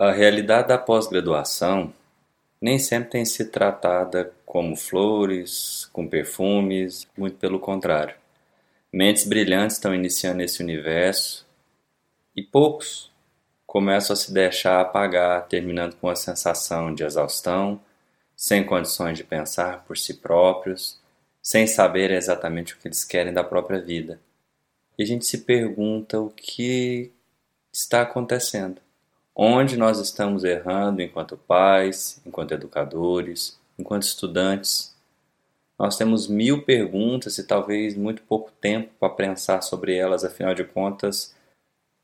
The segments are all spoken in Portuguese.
A realidade da pós-graduação nem sempre tem sido tratada como flores, com perfumes, muito pelo contrário. Mentes brilhantes estão iniciando esse universo e poucos começam a se deixar apagar, terminando com a sensação de exaustão, sem condições de pensar por si próprios, sem saber exatamente o que eles querem da própria vida. E a gente se pergunta o que está acontecendo. Onde nós estamos errando enquanto pais, enquanto educadores, enquanto estudantes? Nós temos mil perguntas e talvez muito pouco tempo para pensar sobre elas, afinal de contas,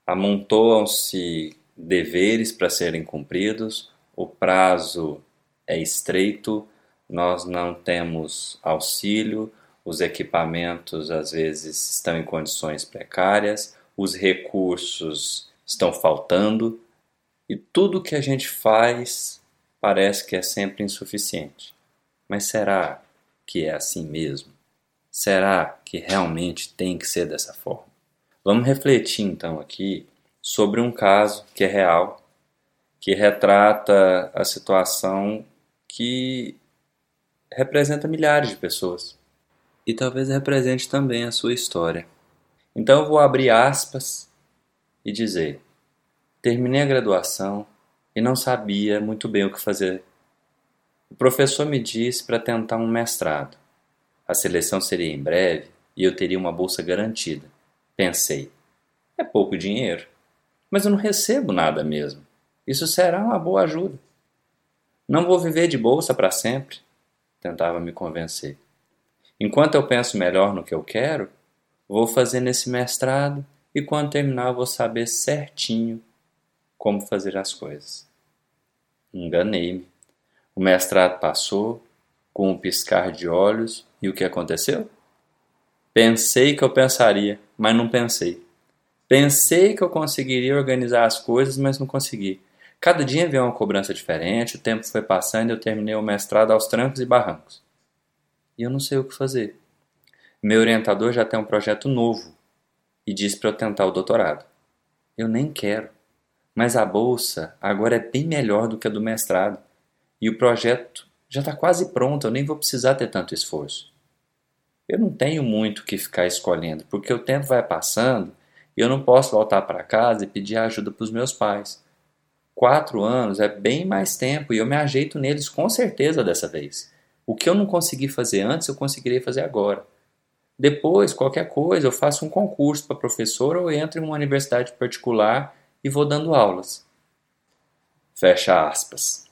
amontoam-se deveres para serem cumpridos, o prazo é estreito, nós não temos auxílio, os equipamentos às vezes estão em condições precárias, os recursos estão faltando e tudo que a gente faz parece que é sempre insuficiente. Mas será que é assim mesmo? Será que realmente tem que ser dessa forma? Vamos refletir então aqui sobre um caso que é real, que retrata a situação que representa milhares de pessoas e talvez represente também a sua história. Então eu vou abrir aspas e dizer: terminei a graduação e não sabia muito bem o que fazer. O professor me disse para tentar um mestrado. A seleção seria em breve e eu teria uma bolsa garantida. Pensei: é pouco dinheiro, mas eu não recebo nada mesmo. Isso será uma boa ajuda. Não vou viver de bolsa para sempre, tentava me convencer. Enquanto eu penso melhor no que eu quero, vou fazer nesse mestrado e quando terminar vou saber certinho como fazer as coisas. Enganei-me. O mestrado passou, com um piscar de olhos, e o que aconteceu? Pensei que eu pensaria, mas não pensei. Pensei que eu conseguiria organizar as coisas, mas não consegui. Cada dia veio uma cobrança diferente, o tempo foi passando e eu terminei o mestrado aos trancos e barrancos e eu não sei o que fazer. Meu orientador já tem um projeto novo e diz para eu tentar o doutorado. Eu nem quero, mas a bolsa agora é bem melhor do que a do mestrado e o projeto já está quase pronto, eu nem vou precisar ter tanto esforço. Eu não tenho muito o que ficar escolhendo, porque o tempo vai passando e eu não posso voltar para casa e pedir ajuda para os meus pais. Quatro anos é bem mais tempo e eu me ajeito neles com certeza dessa vez. O que eu não consegui fazer antes, eu conseguirei fazer agora. Depois, qualquer coisa, eu faço um concurso para professor ou entro em uma universidade particular e vou dando aulas. Fecha aspas.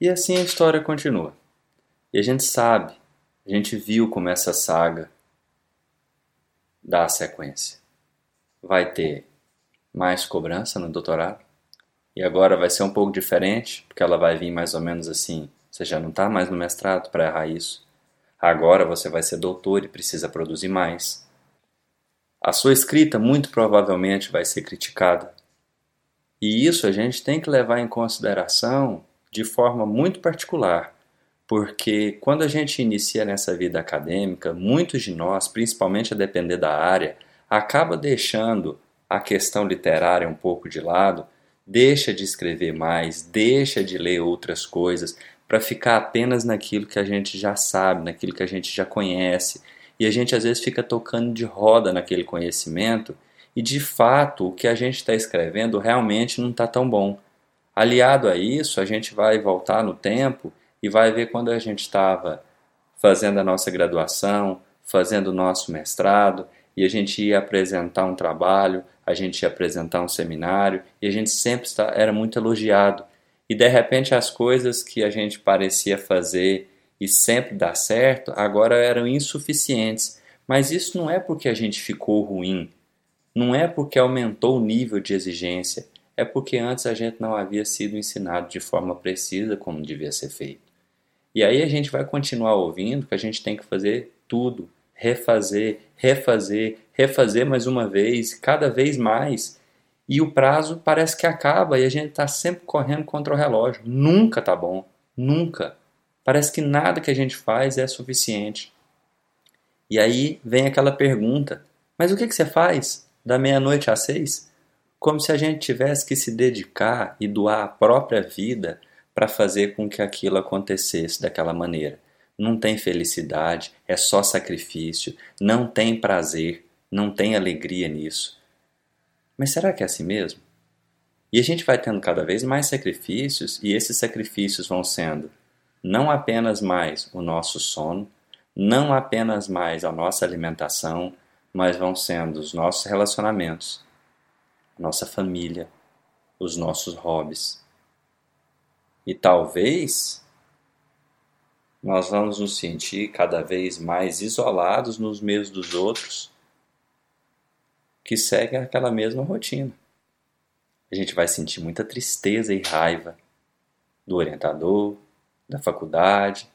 E assim a história continua. E a gente sabe, a gente viu como essa saga dá a sequência. Vai ter mais cobrança no doutorado, e agora vai ser um pouco diferente, porque ela vai vir mais ou menos assim você já não está mais no mestrado para errar isso. Agora você vai ser doutor e precisa produzir mais. A sua escrita muito provavelmente vai ser criticada. E isso a gente tem que levar em consideração de forma muito particular, porque quando a gente inicia nessa vida acadêmica, muitos de nós, principalmente a depender da área, acaba deixando a questão literária um pouco de lado, deixa de escrever mais, deixa de ler outras coisas, para ficar apenas naquilo que a gente já sabe, naquilo que a gente já conhece. E a gente às vezes fica tocando de roda naquele conhecimento e de fato o que a gente está escrevendo realmente não está tão bom. Aliado a isso, a gente vai voltar no tempo e vai ver quando a gente estava fazendo a nossa graduação, fazendo o nosso mestrado, e a gente ia apresentar um trabalho, a gente ia apresentar um seminário, e a gente sempre era muito elogiado e de repente as coisas que a gente parecia fazer e sempre dar certo agora eram insuficientes. Mas isso não é porque a gente ficou ruim, não é porque aumentou o nível de exigência, é porque antes a gente não havia sido ensinado de forma precisa como devia ser feito. E aí a gente vai continuar ouvindo que a gente tem que fazer tudo, refazer, refazer, refazer mais uma vez, cada vez mais e o prazo parece que acaba e a gente está sempre correndo contra o relógio. Nunca tá bom, nunca. Parece que nada que a gente faz é suficiente. E aí vem aquela pergunta: mas o que, que você faz da meia-noite às seis? como se a gente tivesse que se dedicar e doar a própria vida para fazer com que aquilo acontecesse daquela maneira. Não tem felicidade, é só sacrifício, não tem prazer, não tem alegria nisso. Mas será que é assim mesmo? E a gente vai tendo cada vez mais sacrifícios, e esses sacrifícios vão sendo não apenas mais o nosso sono, não apenas mais a nossa alimentação, mas vão sendo os nossos relacionamentos, nossa família, os nossos hobbies. E talvez nós vamos nos sentir cada vez mais isolados nos meios dos outros que seguem aquela mesma rotina. A gente vai sentir muita tristeza e raiva do orientador, da faculdade,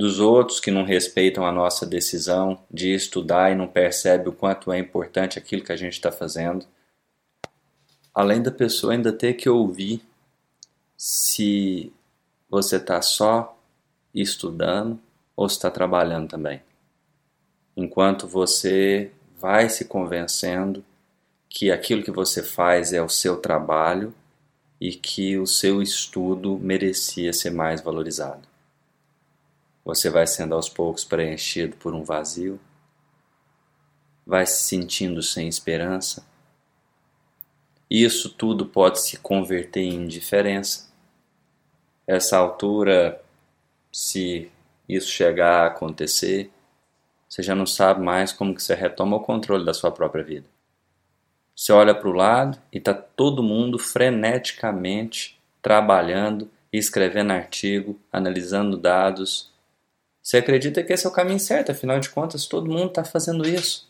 dos outros que não respeitam a nossa decisão de estudar e não percebe o quanto é importante aquilo que a gente está fazendo. Além da pessoa ainda ter que ouvir se você está só estudando ou está trabalhando também. Enquanto você vai se convencendo que aquilo que você faz é o seu trabalho e que o seu estudo merecia ser mais valorizado. Você vai sendo aos poucos preenchido por um vazio, vai se sentindo sem esperança. Isso tudo pode se converter em indiferença. Essa altura, se isso chegar a acontecer, você já não sabe mais como que você retoma o controle da sua própria vida. Você olha para o lado e está todo mundo freneticamente trabalhando, escrevendo artigo, analisando dados. Você acredita que esse é o caminho certo, afinal de contas, todo mundo está fazendo isso.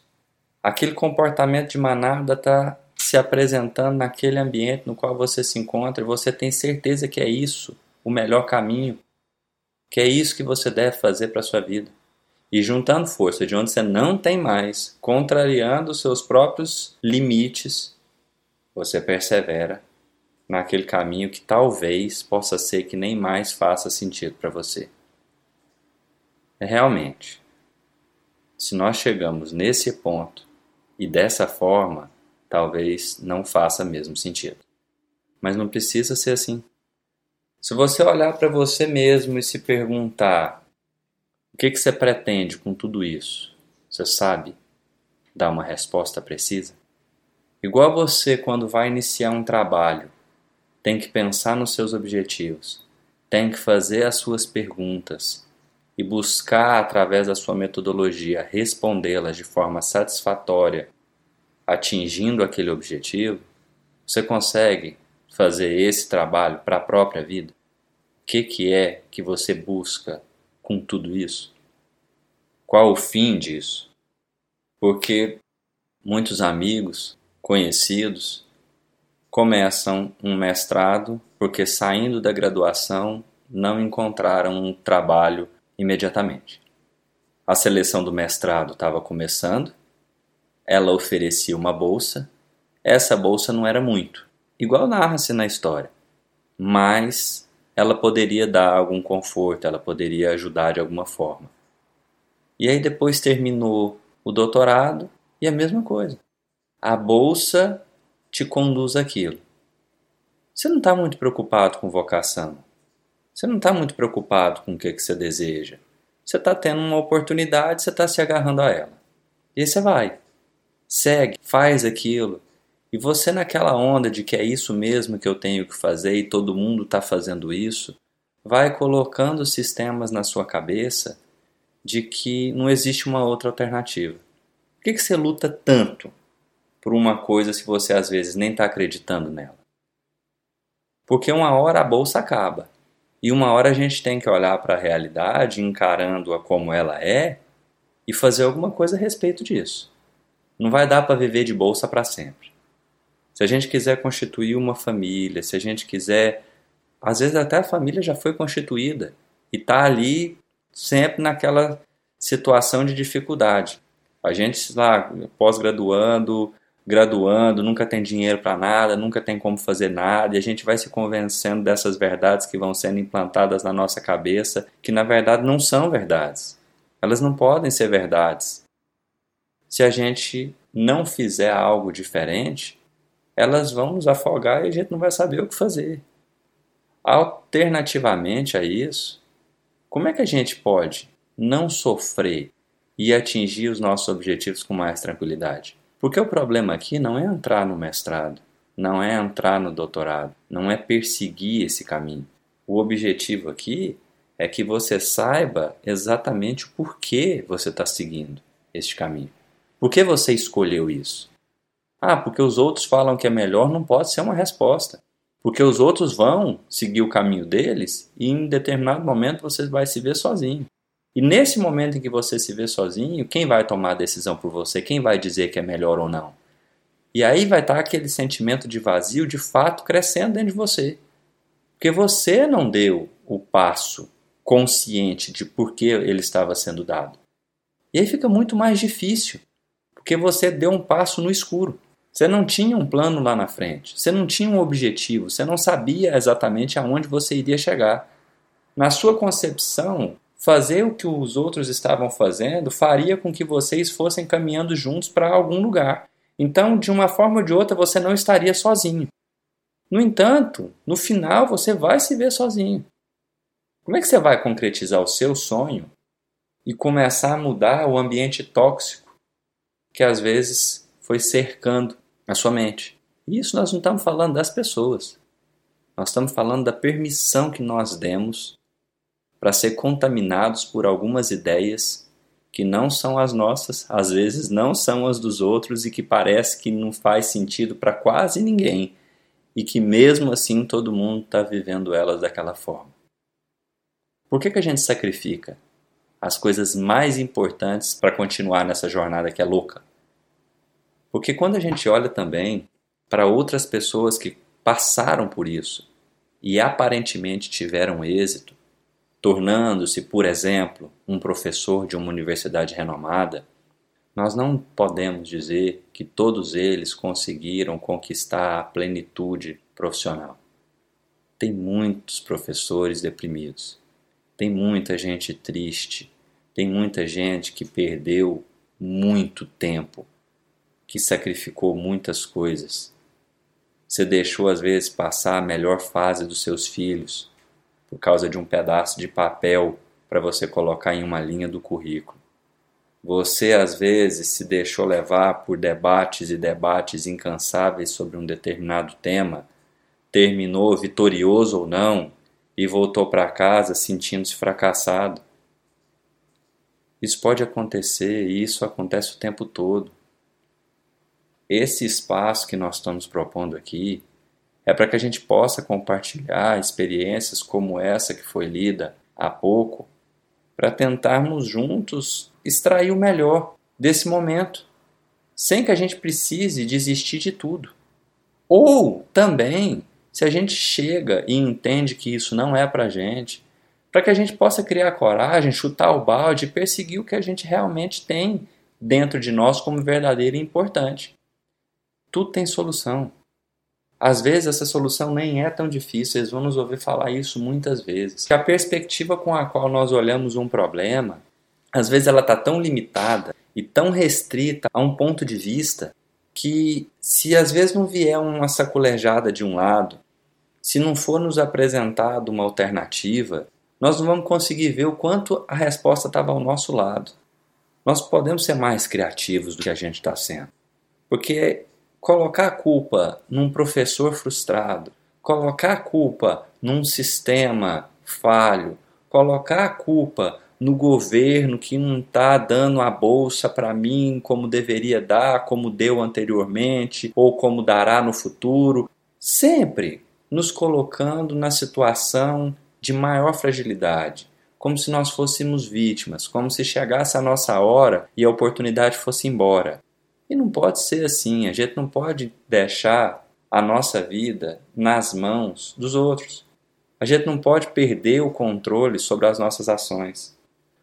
Aquele comportamento de manada está se apresentando naquele ambiente no qual você se encontra você tem certeza que é isso o melhor caminho, que é isso que você deve fazer para a sua vida e juntando força de onde você não tem mais, contrariando os seus próprios limites, você persevera naquele caminho que talvez possa ser que nem mais faça sentido para você. É realmente, se nós chegamos nesse ponto e dessa forma, talvez não faça mesmo sentido. Mas não precisa ser assim. Se você olhar para você mesmo e se perguntar o que, que você pretende com tudo isso? Você sabe dar uma resposta precisa? Igual você, quando vai iniciar um trabalho, tem que pensar nos seus objetivos, tem que fazer as suas perguntas e buscar, através da sua metodologia, respondê-las de forma satisfatória, atingindo aquele objetivo, você consegue fazer esse trabalho para a própria vida? O que, que é que você busca com tudo isso? Qual o fim disso? Porque muitos amigos, conhecidos, começam um mestrado porque saindo da graduação não encontraram um trabalho imediatamente. A seleção do mestrado estava começando, ela oferecia uma bolsa, essa bolsa não era muito, igual narra-se na história, mas ela poderia dar algum conforto, ela poderia ajudar de alguma forma. E aí depois terminou o doutorado e a mesma coisa. A bolsa te conduz aquilo. Você não está muito preocupado com vocação. Você não está muito preocupado com o que, que você deseja. Você está tendo uma oportunidade, você está se agarrando a ela. E aí você vai. Segue, faz aquilo, e você naquela onda de que é isso mesmo que eu tenho que fazer e todo mundo está fazendo isso, vai colocando sistemas na sua cabeça de que não existe uma outra alternativa. Por que, que você luta tanto por uma coisa se você às vezes nem está acreditando nela? Porque uma hora a bolsa acaba. E uma hora a gente tem que olhar para a realidade, encarando-a como ela é, e fazer alguma coisa a respeito disso. Não vai dar para viver de bolsa para sempre. Se a gente quiser constituir uma família, se a gente quiser. Às vezes até a família já foi constituída e está ali sempre naquela situação de dificuldade. A gente lá, pós-graduando, graduando, nunca tem dinheiro para nada, nunca tem como fazer nada, e a gente vai se convencendo dessas verdades que vão sendo implantadas na nossa cabeça, que na verdade não são verdades. Elas não podem ser verdades. Se a gente não fizer algo diferente, elas vão nos afogar e a gente não vai saber o que fazer. Alternativamente a isso, como é que a gente pode não sofrer e atingir os nossos objetivos com mais tranquilidade? Porque o problema aqui não é entrar no mestrado, não é entrar no doutorado, não é perseguir esse caminho. O objetivo aqui é que você saiba exatamente o porquê você está seguindo este caminho. Por que você escolheu isso? Ah, porque os outros falam que é melhor, não pode ser uma resposta. Porque os outros vão seguir o caminho deles e em determinado momento você vai se ver sozinho. E nesse momento em que você se vê sozinho, quem vai tomar a decisão por você? Quem vai dizer que é melhor ou não? E aí vai estar aquele sentimento de vazio de fato crescendo dentro de você. Porque você não deu o passo consciente de por que ele estava sendo dado. E aí fica muito mais difícil, porque você deu um passo no escuro. Você não tinha um plano lá na frente, você não tinha um objetivo, você não sabia exatamente aonde você iria chegar. Na sua concepção, fazer o que os outros estavam fazendo faria com que vocês fossem caminhando juntos para algum lugar. Então, de uma forma ou de outra, você não estaria sozinho. No entanto, no final você vai se ver sozinho. Como é que você vai concretizar o seu sonho e começar a mudar o ambiente tóxico que às vezes foi cercando a sua mente. E isso nós não estamos falando das pessoas. Nós estamos falando da permissão que nós demos para ser contaminados por algumas ideias que não são as nossas, às vezes não são as dos outros e que parece que não faz sentido para quase ninguém e que mesmo assim todo mundo está vivendo elas daquela forma. Por que, que a gente sacrifica as coisas mais importantes para continuar nessa jornada que é louca? Porque quando a gente olha também para outras pessoas que passaram por isso e aparentemente tiveram êxito, tornando-se, por exemplo, um professor de uma universidade renomada, nós não podemos dizer que todos eles conseguiram conquistar a plenitude profissional. Tem muitos professores deprimidos, tem muita gente triste, tem muita gente que perdeu muito tempo que sacrificou muitas coisas. Você deixou às vezes passar a melhor fase dos seus filhos por causa de um pedaço de papel para você colocar em uma linha do currículo. Você às vezes se deixou levar por debates e debates incansáveis sobre um determinado tema, terminou vitorioso ou não e voltou para casa sentindo-se fracassado. Isso pode acontecer e isso acontece o tempo todo. Esse espaço que nós estamos propondo aqui é para que a gente possa compartilhar experiências como essa que foi lida há pouco, para tentarmos juntos extrair o melhor desse momento, sem que a gente precise desistir de tudo. Ou também, se a gente chega e entende que isso não é para gente, para que a gente possa criar coragem, chutar o balde e perseguir o que a gente realmente tem dentro de nós como verdadeiro e importante. Tudo tem solução. Às vezes essa solução nem é tão difícil, vocês vão nos ouvir falar isso muitas vezes. Que a perspectiva com a qual nós olhamos um problema, às vezes ela está tão limitada e tão restrita a um ponto de vista que se às vezes não vier uma sacolejada de um lado, se não for nos apresentado uma alternativa, nós não vamos conseguir ver o quanto a resposta estava ao nosso lado. Nós podemos ser mais criativos do que a gente está sendo. Porque colocar a culpa num professor frustrado, colocar a culpa num sistema falho, colocar a culpa no governo que não está dando a bolsa para mim como deveria dar, como deu anteriormente ou como dará no futuro, sempre nos colocando na situação de maior fragilidade, como se nós fôssemos vítimas, como se chegasse a nossa hora e a oportunidade fosse embora. E não pode ser assim, a gente não pode deixar a nossa vida nas mãos dos outros. A gente não pode perder o controle sobre as nossas ações.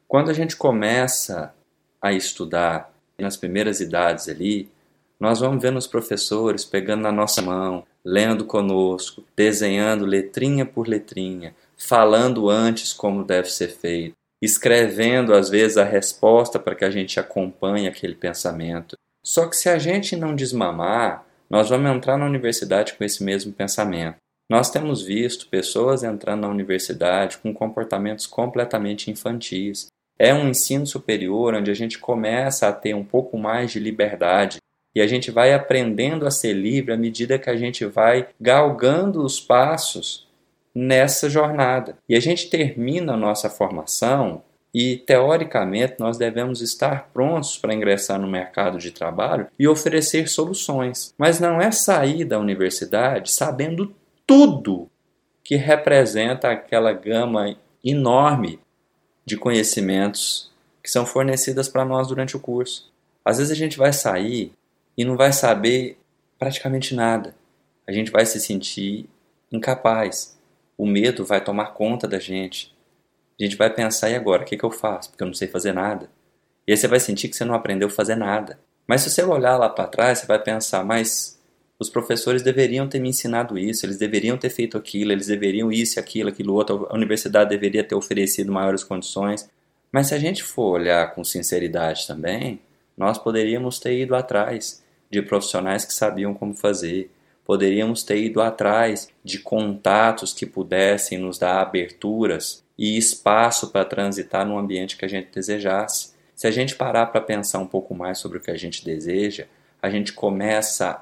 Quando a gente começa a estudar nas primeiras idades ali, nós vamos vendo os professores pegando na nossa mão, lendo conosco, desenhando letrinha por letrinha, falando antes como deve ser feito, escrevendo às vezes a resposta para que a gente acompanhe aquele pensamento. Só que se a gente não desmamar, nós vamos entrar na universidade com esse mesmo pensamento. Nós temos visto pessoas entrando na universidade com comportamentos completamente infantis. É um ensino superior onde a gente começa a ter um pouco mais de liberdade e a gente vai aprendendo a ser livre à medida que a gente vai galgando os passos nessa jornada. E a gente termina a nossa formação e, teoricamente, nós devemos estar prontos para ingressar no mercado de trabalho e oferecer soluções. Mas não é sair da universidade sabendo tudo que representa aquela gama enorme de conhecimentos que são fornecidas para nós durante o curso. Às vezes a gente vai sair e não vai saber praticamente nada. A gente vai se sentir incapaz. O medo vai tomar conta da gente. A gente vai pensar, e agora? O que, que eu faço? Porque eu não sei fazer nada. E aí você vai sentir que você não aprendeu a fazer nada. Mas se você olhar lá para trás, você vai pensar, mas os professores deveriam ter me ensinado isso, eles deveriam ter feito aquilo, eles deveriam isso, aquilo, aquilo outro, a universidade deveria ter oferecido maiores condições. Mas se a gente for olhar com sinceridade também, nós poderíamos ter ido atrás de profissionais que sabiam como fazer, poderíamos ter ido atrás de contatos que pudessem nos dar aberturas e espaço para transitar no ambiente que a gente desejasse. Se a gente parar para pensar um pouco mais sobre o que a gente deseja, a gente começa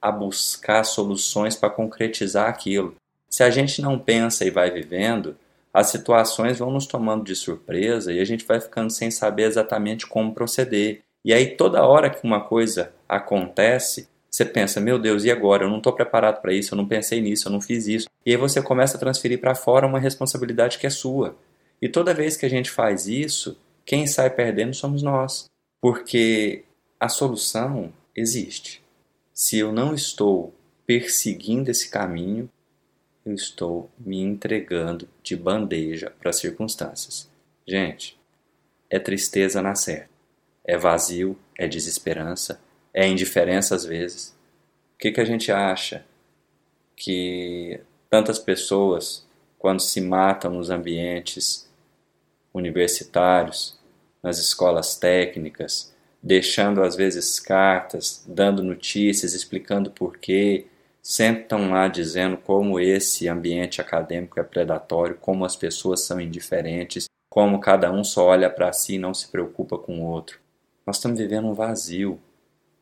a buscar soluções para concretizar aquilo. Se a gente não pensa e vai vivendo, as situações vão nos tomando de surpresa e a gente vai ficando sem saber exatamente como proceder. E aí, toda hora que uma coisa acontece, você pensa, meu Deus, e agora? Eu não estou preparado para isso, eu não pensei nisso, eu não fiz isso. E aí você começa a transferir para fora uma responsabilidade que é sua. E toda vez que a gente faz isso, quem sai perdendo somos nós. Porque a solução existe. Se eu não estou perseguindo esse caminho, eu estou me entregando de bandeja para as circunstâncias. Gente, é tristeza na certa, é vazio, é desesperança, é indiferença às vezes. O que, que a gente acha? Que tantas pessoas, quando se matam nos ambientes universitários, nas escolas técnicas, deixando às vezes cartas, dando notícias, explicando porquê, sempre estão lá dizendo como esse ambiente acadêmico é predatório, como as pessoas são indiferentes, como cada um só olha para si e não se preocupa com o outro. Nós estamos vivendo um vazio,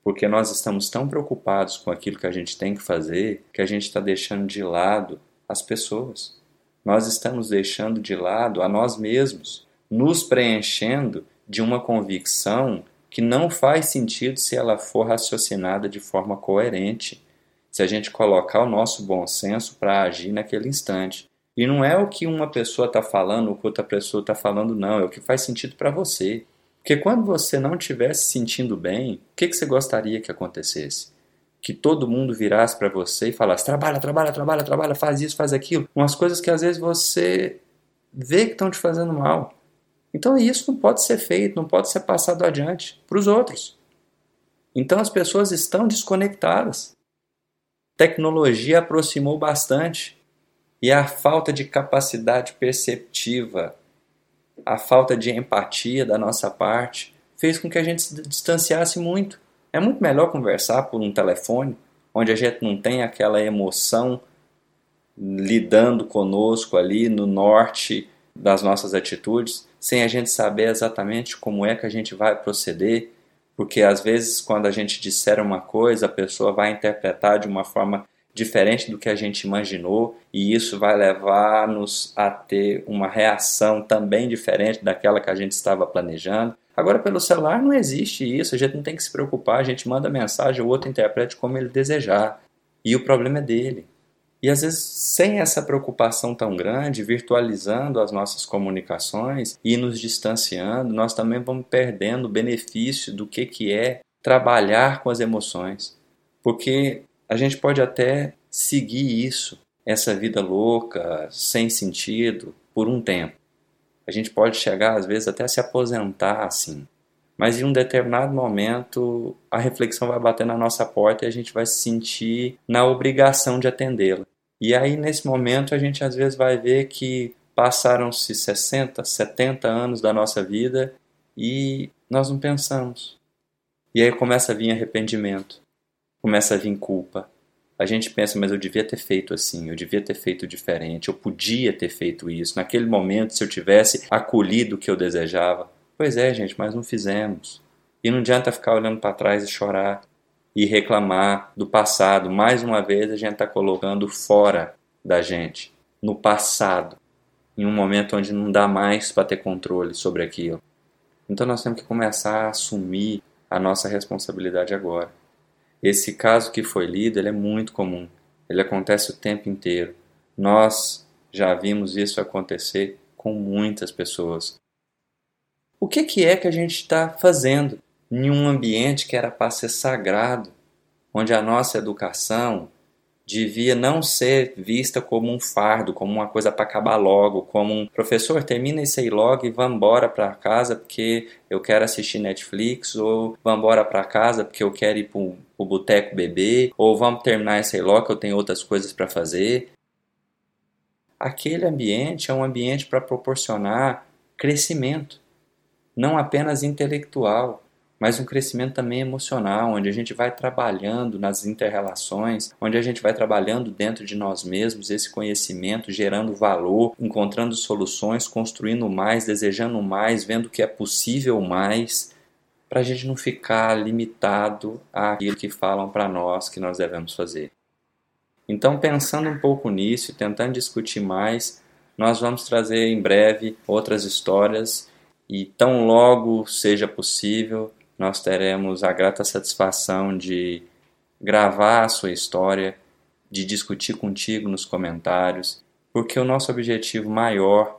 porque nós estamos tão preocupados com aquilo que a gente tem que fazer que a gente está deixando de lado as pessoas. Nós estamos deixando de lado a nós mesmos, nos preenchendo de uma convicção que não faz sentido se ela for raciocinada de forma coerente, se a gente colocar o nosso bom senso para agir naquele instante. E não é o que uma pessoa está falando, o que outra pessoa está falando, não, é o que faz sentido para você. Porque quando você não estivesse se sentindo bem, o que, que você gostaria que acontecesse? Que todo mundo virasse para você e falasse: trabalha, trabalha, trabalha, trabalha, faz isso, faz aquilo. Umas coisas que às vezes você vê que estão te fazendo mal. Então isso não pode ser feito, não pode ser passado adiante para os outros. Então as pessoas estão desconectadas. Tecnologia aproximou bastante e a falta de capacidade perceptiva a falta de empatia da nossa parte fez com que a gente se distanciasse muito. É muito melhor conversar por um telefone, onde a gente não tem aquela emoção lidando conosco ali no norte das nossas atitudes, sem a gente saber exatamente como é que a gente vai proceder, porque às vezes quando a gente disser uma coisa, a pessoa vai interpretar de uma forma diferente do que a gente imaginou, e isso vai levar-nos a ter uma reação também diferente daquela que a gente estava planejando. Agora, pelo celular não existe isso, a gente não tem que se preocupar, a gente manda mensagem, o outro interprete como ele desejar, e o problema é dele. E às vezes, sem essa preocupação tão grande, virtualizando as nossas comunicações e nos distanciando, nós também vamos perdendo o benefício do que, que é trabalhar com as emoções. Porque a gente pode até seguir isso, essa vida louca, sem sentido, por um tempo. A gente pode chegar, às vezes, até se aposentar assim. Mas em um determinado momento, a reflexão vai bater na nossa porta e a gente vai se sentir na obrigação de atendê-la. E aí, nesse momento, a gente às vezes vai ver que passaram-se 60, 70 anos da nossa vida e nós não pensamos. E aí começa a vir arrependimento. Começa a vir culpa. A gente pensa, mas eu devia ter feito assim, eu devia ter feito diferente, eu podia ter feito isso. Naquele momento, se eu tivesse acolhido o que eu desejava. Pois é, gente, mas não fizemos. E não adianta ficar olhando para trás e chorar e reclamar do passado. Mais uma vez, a gente está colocando fora da gente, no passado, em um momento onde não dá mais para ter controle sobre aquilo. Então, nós temos que começar a assumir a nossa responsabilidade agora. Esse caso que foi lido ele é muito comum, ele acontece o tempo inteiro. Nós já vimos isso acontecer com muitas pessoas. O que, que é que a gente está fazendo em um ambiente que era para ser sagrado, onde a nossa educação devia não ser vista como um fardo, como uma coisa para acabar logo, como um professor, termina isso aí logo e vamos embora para casa porque eu quero assistir Netflix, ou vamos embora para casa porque eu quero ir para o boteco beber, ou vamos terminar isso aí logo que eu tenho outras coisas para fazer. Aquele ambiente é um ambiente para proporcionar crescimento, não apenas intelectual, mas um crescimento também emocional, onde a gente vai trabalhando nas interrelações, onde a gente vai trabalhando dentro de nós mesmos esse conhecimento, gerando valor, encontrando soluções, construindo mais, desejando mais, vendo que é possível mais, para a gente não ficar limitado àquilo que falam para nós que nós devemos fazer. Então, pensando um pouco nisso tentando discutir mais, nós vamos trazer em breve outras histórias e tão logo seja possível, nós teremos a grata satisfação de gravar a sua história, de discutir contigo nos comentários, porque o nosso objetivo maior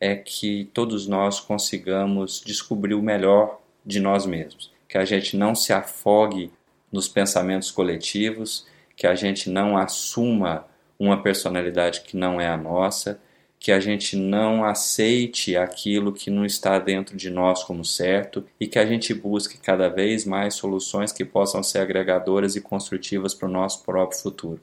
é que todos nós consigamos descobrir o melhor de nós mesmos, que a gente não se afogue nos pensamentos coletivos, que a gente não assuma uma personalidade que não é a nossa, que a gente não aceite aquilo que não está dentro de nós como certo e que a gente busque cada vez mais soluções que possam ser agregadoras e construtivas para o nosso próprio futuro.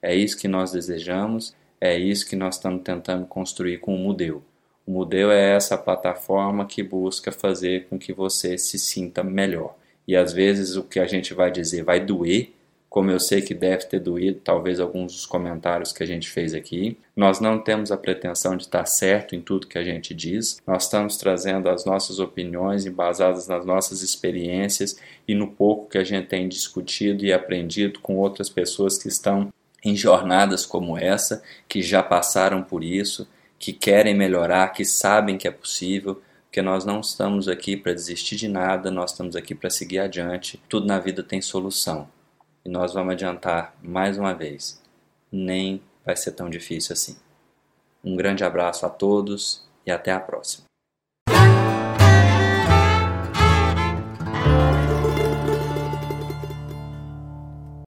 É isso que nós desejamos, é isso que nós estamos tentando construir com o Mudeu. O Mudeu é essa plataforma que busca fazer com que você se sinta melhor. E às vezes o que a gente vai dizer vai doer, como eu sei que deve ter doído, talvez alguns dos comentários que a gente fez aqui. Nós não temos a pretensão de estar certo em tudo que a gente diz, nós estamos trazendo as nossas opiniões embasadas nas nossas experiências e no pouco que a gente tem discutido e aprendido com outras pessoas que estão em jornadas como essa, que já passaram por isso, que querem melhorar, que sabem que é possível, porque nós não estamos aqui para desistir de nada, nós estamos aqui para seguir adiante. Tudo na vida tem solução e nós vamos adiantar mais uma vez. Nem vai ser tão difícil assim. Um grande abraço a todos e até a próxima.